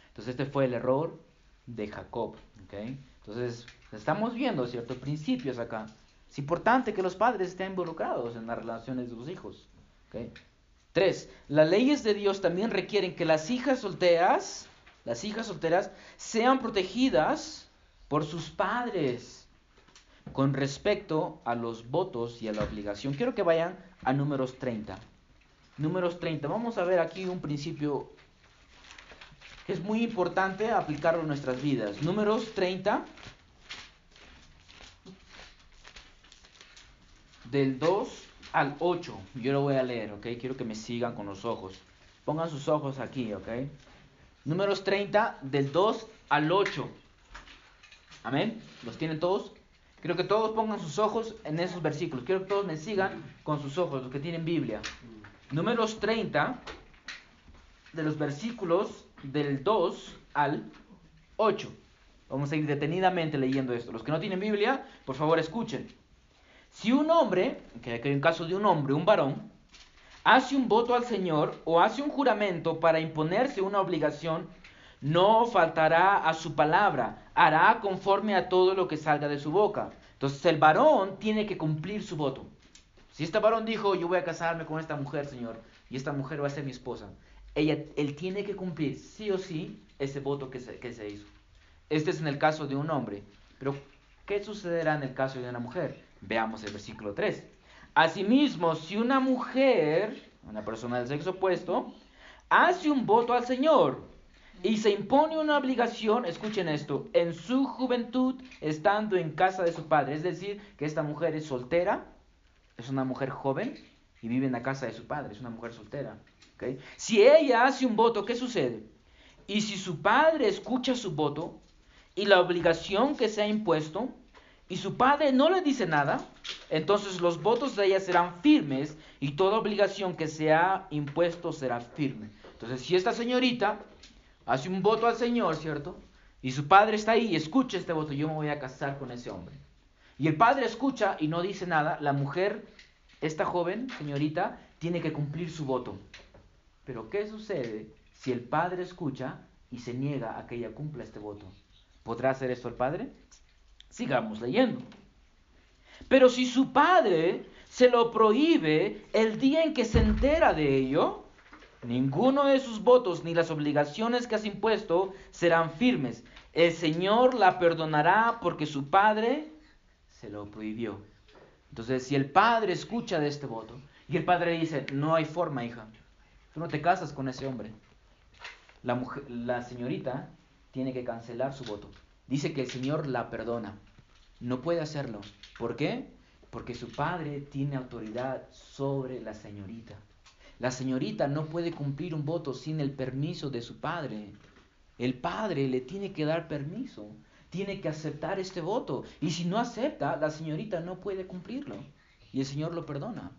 Entonces este fue el error de Jacob, ¿ok? Entonces estamos viendo, ¿cierto? Principios acá. Es importante que los padres estén involucrados en las relaciones de sus hijos, ¿ok? Tres, las leyes de Dios también requieren que las hijas solteras, las hijas solteras, sean protegidas por sus padres con respecto a los votos y a la obligación. Quiero que vayan a números 30. Números 30. Vamos a ver aquí un principio que es muy importante aplicarlo en nuestras vidas. Números 30. Del 2 al 8. Yo lo voy a leer, ¿ok? Quiero que me sigan con los ojos. Pongan sus ojos aquí, ¿ok? Números 30 del 2 al 8. Amén. ¿Los tienen todos? Quiero que todos pongan sus ojos en esos versículos. Quiero que todos me sigan con sus ojos, los que tienen Biblia. Números 30, de los versículos del 2 al 8. Vamos a ir detenidamente leyendo esto. Los que no tienen Biblia, por favor escuchen. Si un hombre, que hay un caso de un hombre, un varón, hace un voto al Señor o hace un juramento para imponerse una obligación no faltará a su palabra, hará conforme a todo lo que salga de su boca. Entonces el varón tiene que cumplir su voto. Si este varón dijo, yo voy a casarme con esta mujer, Señor, y esta mujer va a ser mi esposa, ella, él tiene que cumplir sí o sí ese voto que se, que se hizo. Este es en el caso de un hombre. Pero, ¿qué sucederá en el caso de una mujer? Veamos el versículo 3. Asimismo, si una mujer, una persona del sexo opuesto, hace un voto al Señor, Y se impone una obligación, escuchen esto, en su juventud, estando en casa de su padre. Es decir, que esta mujer es soltera, es una mujer joven y vive en la casa de su padre, es una mujer soltera. Si ella hace un voto, ¿qué sucede? Y si su padre escucha su voto y la obligación que se ha impuesto, y su padre no le dice nada, entonces los votos de ella serán firmes y toda obligación que se ha impuesto será firme. Entonces, si esta señorita hace un voto al Señor, ¿cierto? Y su padre está ahí y escucha este voto, yo me voy a casar con ese hombre. Y el padre escucha y no dice nada, la mujer, esta joven, señorita, tiene que cumplir su voto. Pero ¿qué sucede si el padre escucha y se niega a que ella cumpla este voto? ¿Podrá hacer esto el padre? Sigamos leyendo. Pero si su padre se lo prohíbe el día en que se entera de ello, ninguno de sus votos ni las obligaciones que has impuesto serán firmes. El Señor la perdonará porque su padre se lo prohibió. Entonces, si el padre escucha de este voto y el padre dice, no hay forma, hija, tú no te casas con ese hombre, la, la señorita tiene que cancelar su voto. Dice que el Señor la perdona. No puede hacerlo. ¿Por qué? Porque su padre tiene autoridad sobre la señorita. La señorita no puede cumplir un voto sin el permiso de su padre. El padre le tiene que dar permiso. Tiene que aceptar este voto. Y si no acepta, la señorita no puede cumplirlo. Y el Señor lo perdona.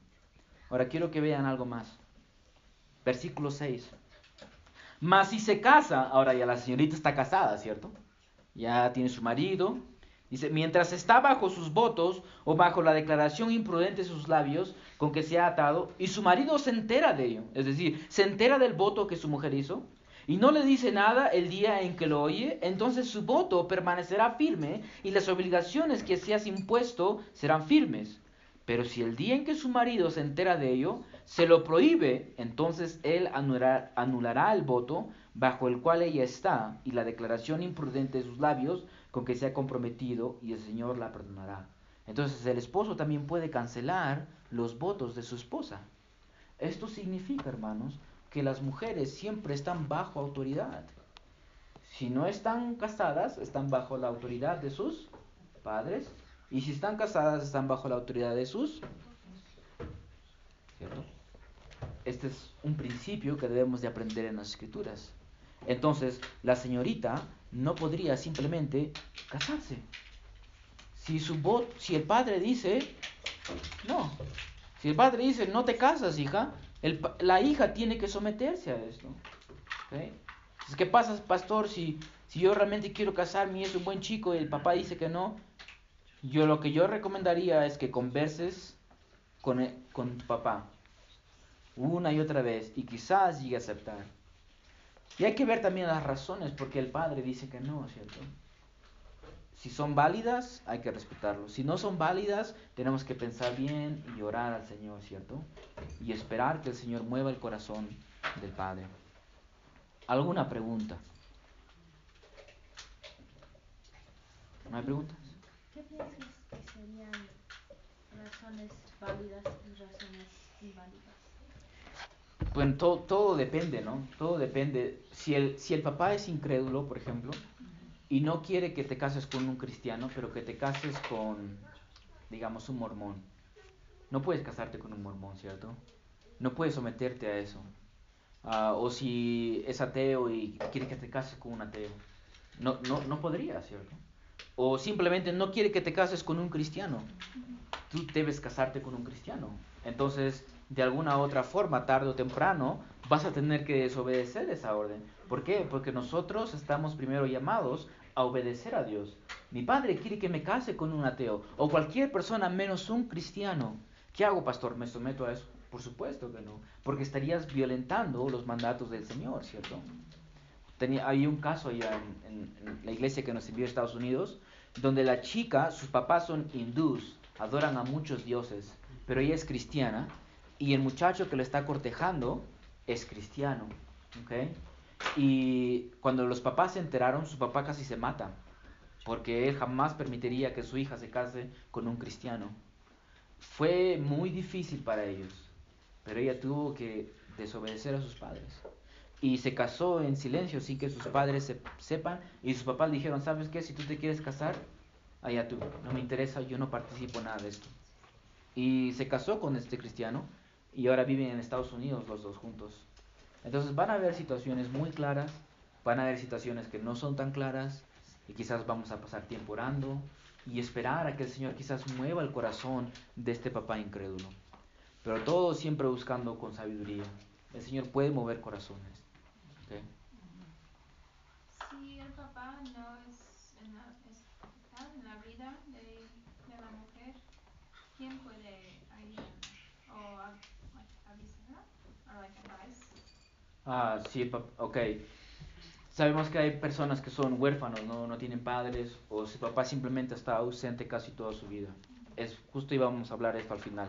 Ahora quiero que vean algo más. Versículo 6. Mas si se casa, ahora ya la señorita está casada, ¿cierto? Ya tiene su marido. Dice, mientras está bajo sus votos o bajo la declaración imprudente de sus labios con que se ha atado, y su marido se entera de ello, es decir, se entera del voto que su mujer hizo, y no le dice nada el día en que lo oye, entonces su voto permanecerá firme y las obligaciones que se has impuesto serán firmes. Pero si el día en que su marido se entera de ello, se lo prohíbe, entonces él anulará, anulará el voto bajo el cual ella está y la declaración imprudente de sus labios con que se ha comprometido y el Señor la perdonará. Entonces el esposo también puede cancelar los votos de su esposa. Esto significa, hermanos, que las mujeres siempre están bajo autoridad. Si no están casadas, están bajo la autoridad de sus padres. Y si están casadas, están bajo la autoridad de sus... ¿Cierto? Este es un principio que debemos de aprender en las escrituras. Entonces, la señorita no podría simplemente casarse. Si, su si el padre dice, no, si el padre dice, no te casas, hija, la hija tiene que someterse a esto. ¿Qué pasa, pastor, si, si yo realmente quiero casarme y es un buen chico y el papá dice que no? Yo lo que yo recomendaría es que converses con, con tu papá una y otra vez y quizás llegue a aceptar. Y hay que ver también las razones porque el padre dice que no, ¿cierto? Si son válidas, hay que respetarlo. Si no son válidas, tenemos que pensar bien y orar al Señor, ¿cierto? Y esperar que el Señor mueva el corazón del Padre. ¿Alguna pregunta? ¿No hay preguntas? ¿Qué piensas que serían razones válidas y razones inválidas? Bueno, todo, todo depende, ¿no? Todo depende. Si el, si el papá es incrédulo, por ejemplo, y no quiere que te cases con un cristiano, pero que te cases con, digamos, un mormón. No puedes casarte con un mormón, ¿cierto? No puedes someterte a eso. Ah, o si es ateo y quiere que te cases con un ateo. No, no, no podría, ¿cierto? O simplemente no quiere que te cases con un cristiano. Tú debes casarte con un cristiano. Entonces, de alguna otra forma, tarde o temprano, vas a tener que desobedecer esa orden. ¿Por qué? Porque nosotros estamos primero llamados a obedecer a Dios. Mi padre quiere que me case con un ateo o cualquier persona menos un cristiano. ¿Qué hago, pastor? ¿Me someto a eso? Por supuesto que no, porque estarías violentando los mandatos del Señor, ¿cierto? Tenía, hay un caso allá en, la iglesia que nos envió a Estados Unidos, donde la chica, sus papás son hindús, adoran a muchos dioses, pero ella es cristiana y el muchacho que le está cortejando es cristiano. ¿okay? Y cuando los papás se enteraron, su papá casi se mata, porque él jamás permitiría que su hija se case con un cristiano. Fue muy difícil para ellos, pero ella tuvo que desobedecer a sus padres. y se casó en silencio sin que sus padres se- sepan y sus papás dijeron, ¿sabes qué? Si tú te quieres casar, allá tú, no me interesa, yo no participo en nada de esto. Y se casó con este cristiano y ahora viven en Estados Unidos los dos juntos. Entonces van a haber situaciones muy claras, van a haber situaciones que no son tan claras y quizás vamos a pasar tiempo orando y esperar a que el Señor quizás mueva el corazón de este papá incrédulo. Pero todo siempre buscando con sabiduría. El Señor puede mover corazones. ¿ok? Si el papá no es en la, vida de la mujer, ¿quién puede Ah, sí, ok. Sabemos que hay personas que son huérfanos, ¿no? no tienen padres, o su papá simplemente está ausente casi toda su vida. Es justo íbamos a hablar esto al final.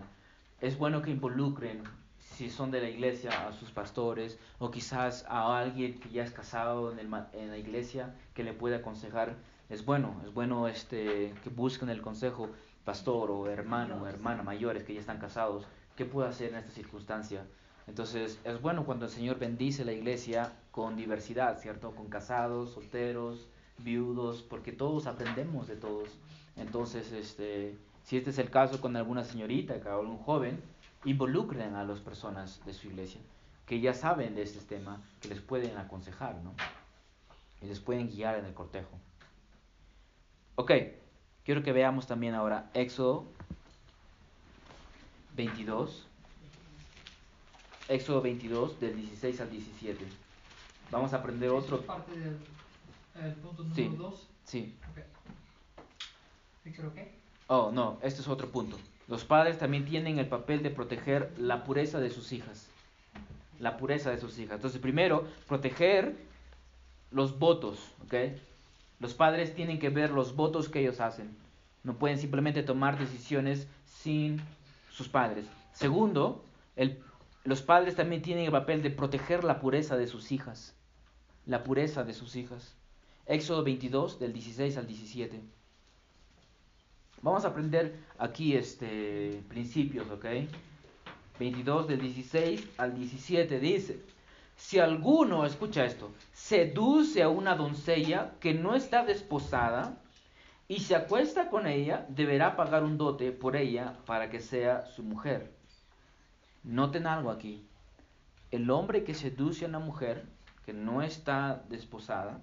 Es bueno que involucren, si son de la iglesia, a sus pastores, o quizás a alguien que ya es casado en, el en la iglesia que le pueda aconsejar. Es bueno, es bueno este, que busquen el consejo, pastor o hermano o hermana mayores que ya están casados, ¿qué puedo hacer en esta circunstancia? Entonces es bueno cuando el Señor bendice la iglesia con diversidad, ¿cierto? Con casados, solteros, viudos, porque todos aprendemos de todos. Entonces, este, si este es el caso con alguna señorita o algún joven, involucren a las personas de su iglesia que ya saben de este tema, que les pueden aconsejar, ¿no? Y les pueden guiar en el cortejo. Ok, quiero que veamos también ahora Éxodo 22. Éxodo 22, del 16 al 17. Vamos a aprender ¿Eso otro. es parte del el punto Sí. número 2? Sí. Ok. Picture, ok? Oh, no, este es otro punto. Los padres también tienen el papel de proteger la pureza de sus hijas. La pureza de sus hijas. Entonces, primero, proteger los votos, ¿ok? Los padres tienen que ver los votos que ellos hacen. No pueden simplemente tomar decisiones sin sus padres. Segundo, el- los padres también tienen el papel de proteger la pureza de sus hijas. La pureza de sus hijas. Éxodo 22, del 16 al 17. Vamos a aprender aquí este principios, ¿ok? 22 del 16 al 17 dice, si alguno, escucha esto, seduce a una doncella que no está desposada y se acuesta con ella, deberá pagar un dote por ella para que sea su mujer. Noten algo aquí. El hombre que seduce a una mujer que no está desposada,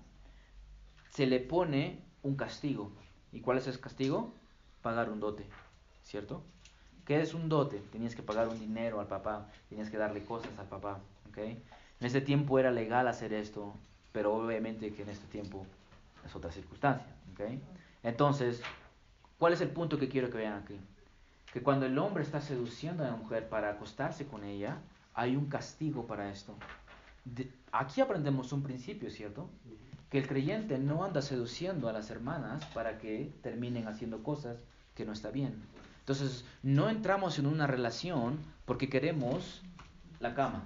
se le pone un castigo. ¿Y cuál es ese castigo? Pagar un dote, ¿cierto? ¿Qué es un dote? Tenías que pagar un dinero al papá, tenías que darle cosas al papá, ¿ok? En ese tiempo era legal hacer esto, pero obviamente que en este tiempo es otra circunstancia, ¿ok? Entonces, ¿cuál es el punto que quiero que vean aquí? Que cuando el hombre está seduciendo a la mujer para acostarse con ella, hay un castigo para esto. Aquí aprendemos un principio, ¿cierto? Que el creyente no anda seduciendo a las hermanas para que terminen haciendo cosas que no está bien. Entonces, no entramos en una relación porque queremos la cama,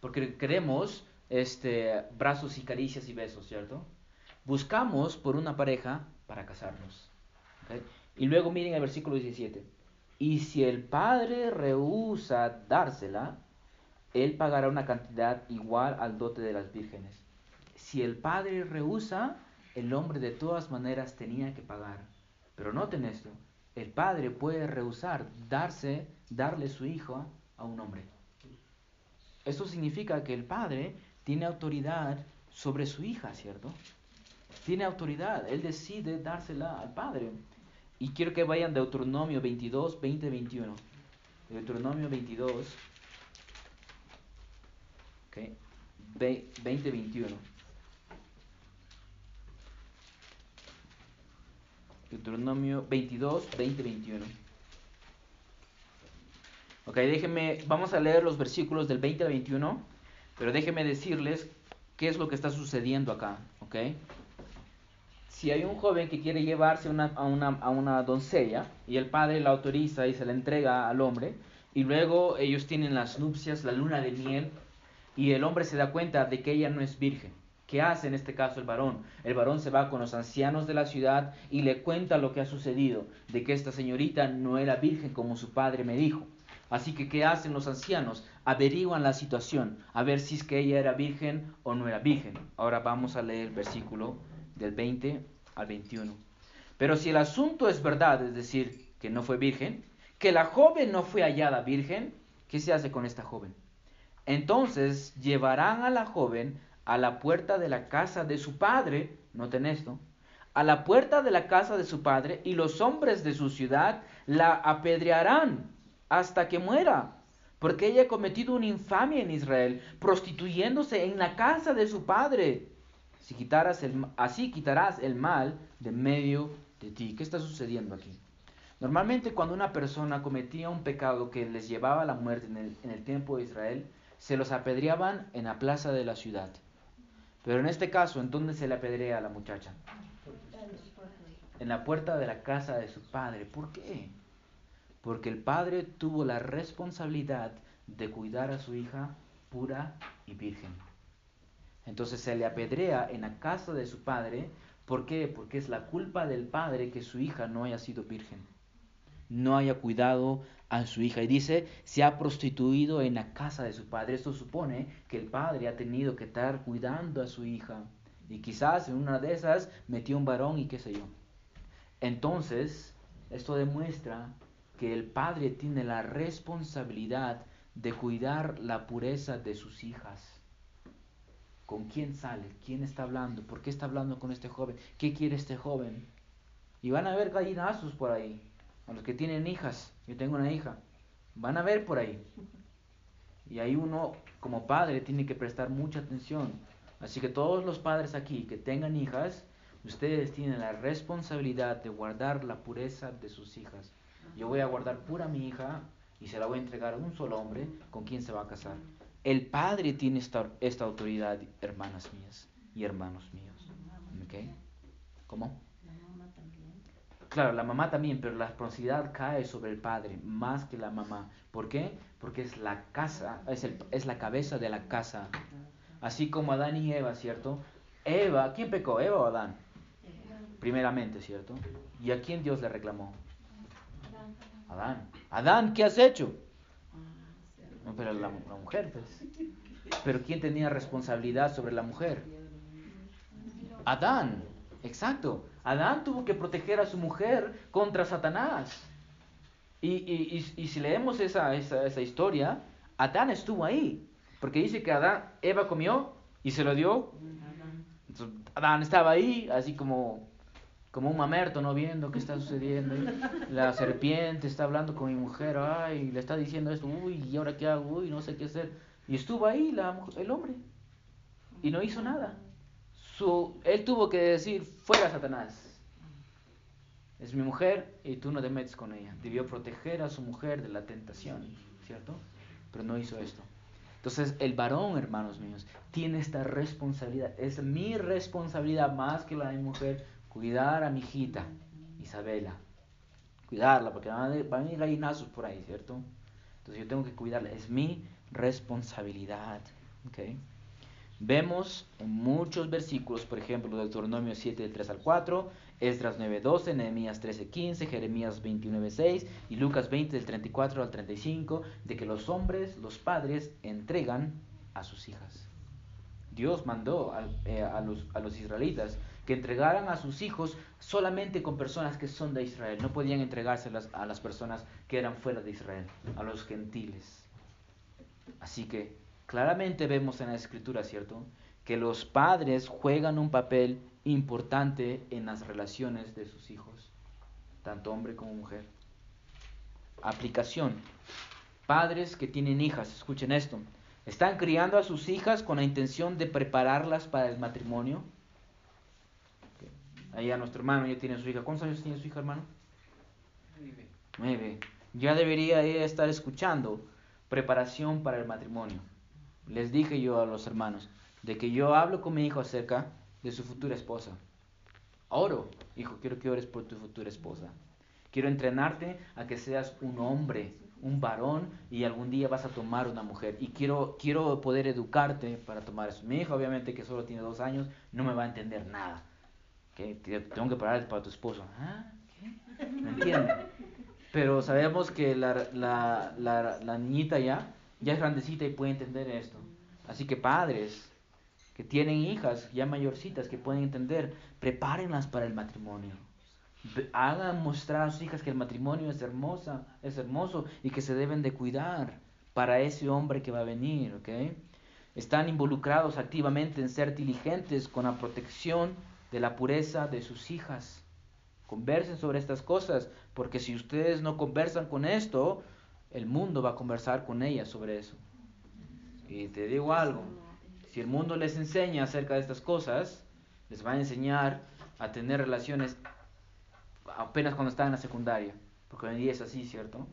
porque queremos este, brazos y caricias y besos, ¿cierto? Buscamos por una pareja para casarnos. Y luego miren el versículo 17. Y si el padre rehúsa dársela, él pagará una cantidad igual al dote de las vírgenes. Si el padre rehúsa, el hombre de todas maneras tenía que pagar. Pero noten esto, el padre puede rehusar darse, darle su hijo a un hombre. Esto significa que el padre tiene autoridad sobre su hija, ¿cierto? Tiene autoridad, él decide dársela al padre. Y quiero que vayan Deuteronomio 22, 20, 21. Deuteronomio 22, ok, ve- 20, 21. Deuteronomio 22, 20, 21. Ok, déjenme, vamos a leer los versículos del 20 al 21, pero déjenme decirles qué es lo que está sucediendo acá, ok. Si hay un joven que quiere llevarse una- a, una, a una doncella y el padre la autoriza y se la entrega al hombre, y luego ellos tienen las nupcias, la luna de miel, y el hombre se da cuenta de que ella no es virgen. ¿Qué hace en este caso el varón? El varón se va con los ancianos de la ciudad y le cuenta lo que ha sucedido, de que esta señorita no era virgen como su padre me dijo. Así que, ¿qué hacen los ancianos? Averiguan la situación, a ver si es que ella era virgen o no era virgen. Ahora vamos a leer el versículo del 20 al 21. Pero si el asunto es verdad, es decir, que no fue virgen, que la joven no fue hallada virgen, ¿qué se hace con esta joven? Entonces llevarán a la joven a la puerta de la casa de su padre, noten esto, a la puerta de la casa de su padre, y los hombres de su ciudad la apedrearán hasta que muera, porque ella ha cometido una infamia en Israel, prostituyéndose en la casa de su padre. Así quitarás el mal de medio de ti. ¿Qué está sucediendo aquí? Normalmente cuando una persona cometía un pecado que les llevaba a la muerte en el, en el tiempo de Israel, se los apedreaban en la plaza de la ciudad. Pero en este caso, ¿en dónde se le apedrea a la muchacha? En la puerta de la casa de su padre. ¿Por qué? porque el padre tuvo la responsabilidad de cuidar a su hija pura y virgen. Entonces se le apedrea en la casa de su padre. ¿Por qué? Porque es la culpa del padre que su hija no haya sido virgen, no haya cuidado a su hija. Y dice, se ha prostituido en la casa de su padre. Esto supone que el padre ha tenido que estar cuidando a su hija. Y quizás en una de esas metió un varón y qué sé yo. Entonces, esto demuestra que el padre tiene la responsabilidad de cuidar la pureza de sus hijas. ¿Con quién sale? ¿Quién está hablando? ¿Por qué está hablando con este joven? ¿Qué quiere este joven? Y van a ver gallinazos por ahí. A los que tienen hijas. Yo tengo una hija. Van a ver por ahí. Y ahí uno, como padre, tiene que prestar mucha atención. Así que todos los padres aquí que tengan hijas, ustedes tienen la responsabilidad de guardar la pureza de sus hijas. Yo voy a guardar pura mi hija y se la voy a entregar a un solo hombre con quien se va a casar. El padre tiene esta, esta autoridad, hermanas mías y hermanos míos. ¿Okay? ¿Cómo? Claro, la mamá también, pero la responsabilidad cae sobre el padre más que la mamá. ¿Por qué? Porque es la casa, es, el, es la cabeza de la casa. Así como Adán y Eva, ¿cierto? Eva, ¿quién pecó? ¿Eva o Adán? Primeramente, ¿cierto? ¿Y a quién Dios le reclamó? Adán. Adán, ¿qué has hecho? Pero la, mujer, pues. Pero ¿quién tenía responsabilidad sobre la mujer? Adán, exacto. Adán tuvo que proteger a su mujer contra Satanás. Y, si leemos esa, esa, historia, Adán estuvo ahí. Porque dice que Adán, Eva comió y se lo dio. Adán estaba ahí, así como como un mamerto, ¿no? Viendo qué está sucediendo. La serpiente está hablando con mi mujer, ay, le está diciendo esto, uy, ¿y ahora qué hago? Uy, no sé qué hacer. Y estuvo ahí la, el hombre y no hizo nada. Su, él tuvo que decir, fuera Satanás. Es mi mujer y tú no te metes con ella. Debió proteger a su mujer de la tentación, ¿cierto? Pero no hizo esto. Entonces el varón, hermanos míos, tiene esta responsabilidad. Es mi responsabilidad más que la de mi mujer cuidar a mi hijita, Isabela. Cuidarla, porque van a, ir gallinazos por ahí, ¿cierto? Entonces yo tengo que cuidarla. Es mi responsabilidad. ¿okay? Vemos en muchos versículos, por ejemplo, Deuteronomio 7, del 3 al 4, Esdras 9, 12, Nehemías 13, 15, Jeremías 29, 6 y Lucas 20, del 34 al 35, de que los hombres, los padres, entregan a sus hijas. Dios mandó a, eh, a, los, a los israelitas que entregaran a sus hijos solamente con personas que son de Israel. No podían entregárselas a las personas que eran fuera de Israel, a los gentiles. Así que claramente vemos en la escritura, ¿cierto? Que los padres juegan un papel importante en las relaciones de sus hijos, tanto hombre como mujer. Aplicación. Padres que tienen hijas, escuchen esto. ¿Están criando a sus hijas con la intención de prepararlas para el matrimonio? Ahí a nuestro hermano ya tiene su hija. ¿Cuántos años tiene su hija, hermano? Nueve. Nueve. Ya debería estar escuchando preparación para el matrimonio. Les dije yo a los hermanos de que yo hablo con mi hijo acerca de su futura esposa. Oro, hijo, quiero que ores por tu futura esposa. Quiero entrenarte a que seas un hombre, un varón y algún día vas a tomar una mujer. Y quiero, quiero poder educarte para tomar eso. Mi hija, obviamente, que solo tiene dos años, no me va a entender nada. Tengo que parar para tu esposo. ¿Ah? ¿Qué? ¿Me entienden? Pero sabemos que la, la, la, la niñita ya, ya es grandecita y puede entender esto. Así que padres que tienen hijas ya mayorcitas que pueden entender, prepárenlas para el matrimonio. Hagan mostrar a sus hijas que el matrimonio es hermosa, es hermoso y que se deben de cuidar para ese hombre que va a venir, ¿ok? Están involucrados activamente en ser diligentes con la protección de la pureza de sus hijas. Conversen sobre estas cosas, porque si ustedes no conversan con esto, el mundo va a conversar con ellas sobre eso. Y te digo algo, si el mundo les enseña acerca de estas cosas, les va a enseñar a tener relaciones apenas cuando están en la secundaria, porque hoy en día es así, ¿cierto?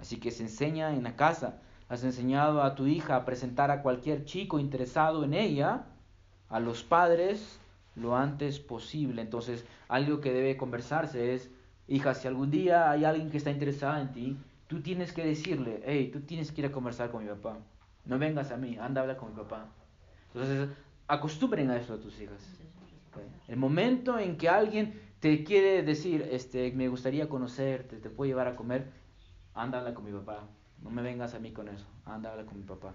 Así que se enseña en la casa. Has enseñado a tu hija a presentar a cualquier chico interesado en ella, a los padres, lo antes posible. Entonces, algo que debe conversarse es, hija, si algún día hay alguien que está interesado en ti, tú tienes que decirle, hey, tú tienes que ir a conversar con mi papá. No vengas a mí, anda a hablar con mi papá. Entonces, acostumbren a eso a tus hijas. El momento en que alguien te quiere decir, este, me gustaría conocerte, te puedo llevar a comer, anda a hablar con mi papá. No me vengas a mí con eso, anda a hablar con mi papá.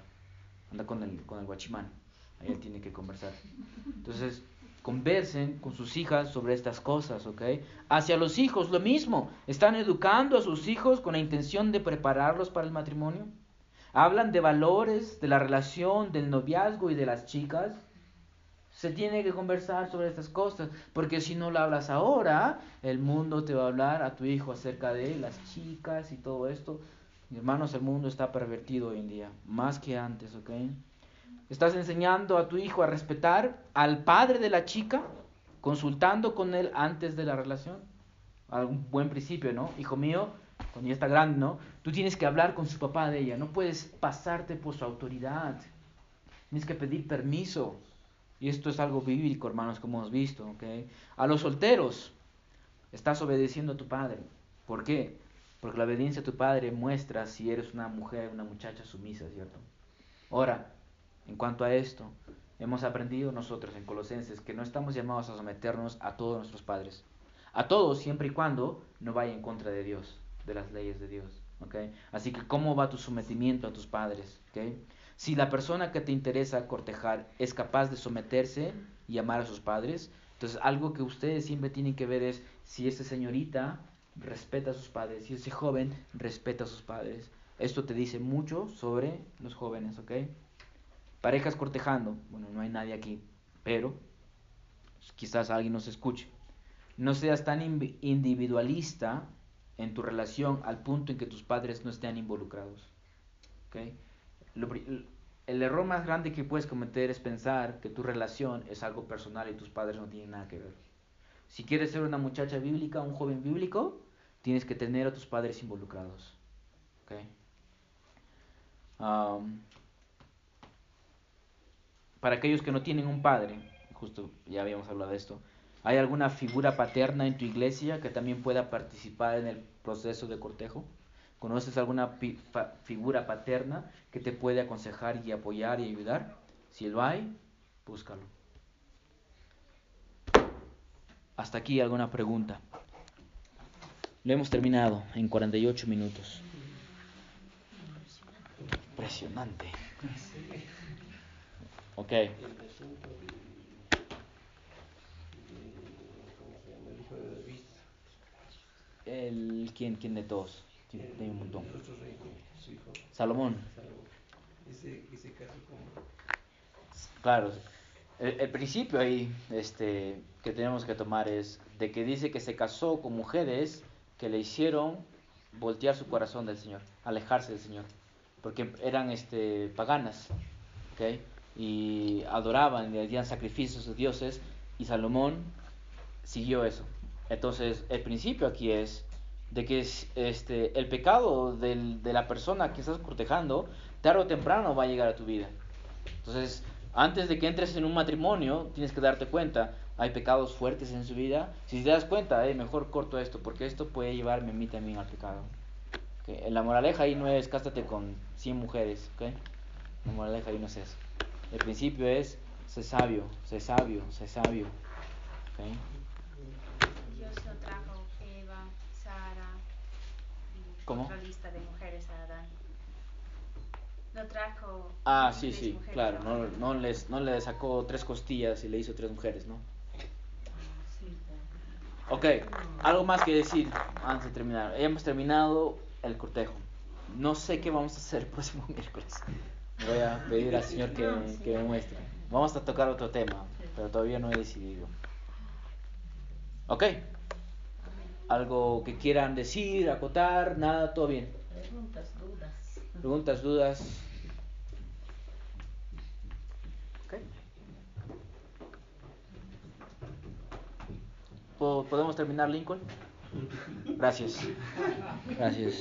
Anda con el, con el guachimán. Ahí él tiene que conversar. Entonces, conversen con sus hijas sobre estas cosas, ¿ok? Hacia los hijos, lo mismo. ¿Están educando a sus hijos con la intención de prepararlos para el matrimonio? Hablan de valores, de la relación, del noviazgo y de las chicas. Se tiene que conversar sobre estas cosas, porque si no lo hablas ahora, el mundo te va a hablar a tu hijo acerca de las chicas y todo esto. Hermanos, el mundo está pervertido hoy en día, más que antes, ¿ok? Estás enseñando a tu hijo a respetar al padre de la chica, consultando con él antes de la relación. Algún buen principio, ¿no? Hijo mío, cuando ya está grande, ¿no? Tú tienes que hablar con su papá de ella, no puedes pasarte por su autoridad. Tienes que pedir permiso. Y esto es algo bíblico, hermanos, como hemos visto, ¿ok? A los solteros, estás obedeciendo a tu padre. ¿Por qué? Porque la obediencia a tu padre muestra si eres una mujer, una muchacha sumisa, ¿cierto? Ahora, en cuanto a esto, hemos aprendido nosotros en Colosenses que no estamos llamados a someternos a todos nuestros padres. A todos, siempre y cuando no vaya en contra de Dios, de las leyes de Dios. ¿ok? Así que, ¿cómo va tu sometimiento a tus padres? ¿ok? Si la persona que te interesa cortejar es capaz de someterse y amar a sus padres, entonces algo que ustedes siempre tienen que ver es si esa señorita respeta a sus padres, si ese joven respeta a sus padres. Esto te dice mucho sobre los jóvenes, ¿ok? Parejas cortejando, bueno, no hay nadie aquí, pero quizás alguien nos escuche. No seas tan individualista en tu relación al punto en que tus padres no estén involucrados. ¿ok? Lo pri- el error más grande que puedes cometer es pensar que tu relación es algo personal y tus padres no tienen nada que ver. Si quieres ser una muchacha bíblica, un joven bíblico, tienes que tener a tus padres involucrados. ¿ok? Am, para aquellos que no tienen un padre, justo ya habíamos hablado de esto, ¿hay alguna figura paterna en tu iglesia que también pueda participar en el proceso de cortejo? ¿Conoces alguna figura paterna que te puede aconsejar y apoyar y ayudar? Si lo hay, búscalo. Hasta aquí alguna pregunta. Lo hemos terminado en 48 minutos. Impresionante. Ok. El asunto de, hijo de David. ¿quién, ¿Quién de todos? Sí, un montón. Su hijo, Salomón. Ese casó con Claro. El, el principio ahí este, que tenemos que tomar es de que dice que se casó con mujeres que le hicieron voltear su corazón del Señor, alejarse del Señor, porque eran este, paganas, ¿ok? Y adoraban, le hacían sacrificios a sus dioses, y Salomón siguió eso. Entonces, el principio aquí es de que es, este, el pecado del- de la persona que estás cortejando, tarde o temprano va a llegar a tu vida. Entonces, antes de que entres en un matrimonio, tienes que darte cuenta, hay pecados fuertes en su vida. Si te das cuenta, eh, mejor corto esto, porque esto puede llevarme a mí también al pecado. ¿ok? La moraleja ahí no es cásate con 100 mujeres, ¿ok? La moraleja ahí no es eso. El principio es, sé sabio, sé sabio, sé sabio. ¿ok? Dios lo trajo Eva, Sara, ¿Cómo? otra lista de mujeres a Adán. No trajo. Ah, sí, sí, mujeres claro. No, no, les, no le sacó tres costillas y le hizo tres mujeres, ¿no? Ok, algo más que decir antes de terminar. Ya hemos terminado el cortejo. No sé qué vamos a hacer el próximo miércoles. Voy a pedir al Señor que, que me muestre. Vamos a tocar otro tema, pero todavía no he decidido. Ok. ¿Algo que quieran decir, acotar? Nada, todo bien. Preguntas, dudas. ¿Preguntas, dudas? Ok. ¿Po- ¿Podemos terminar, Lincoln? Gracias. Gracias.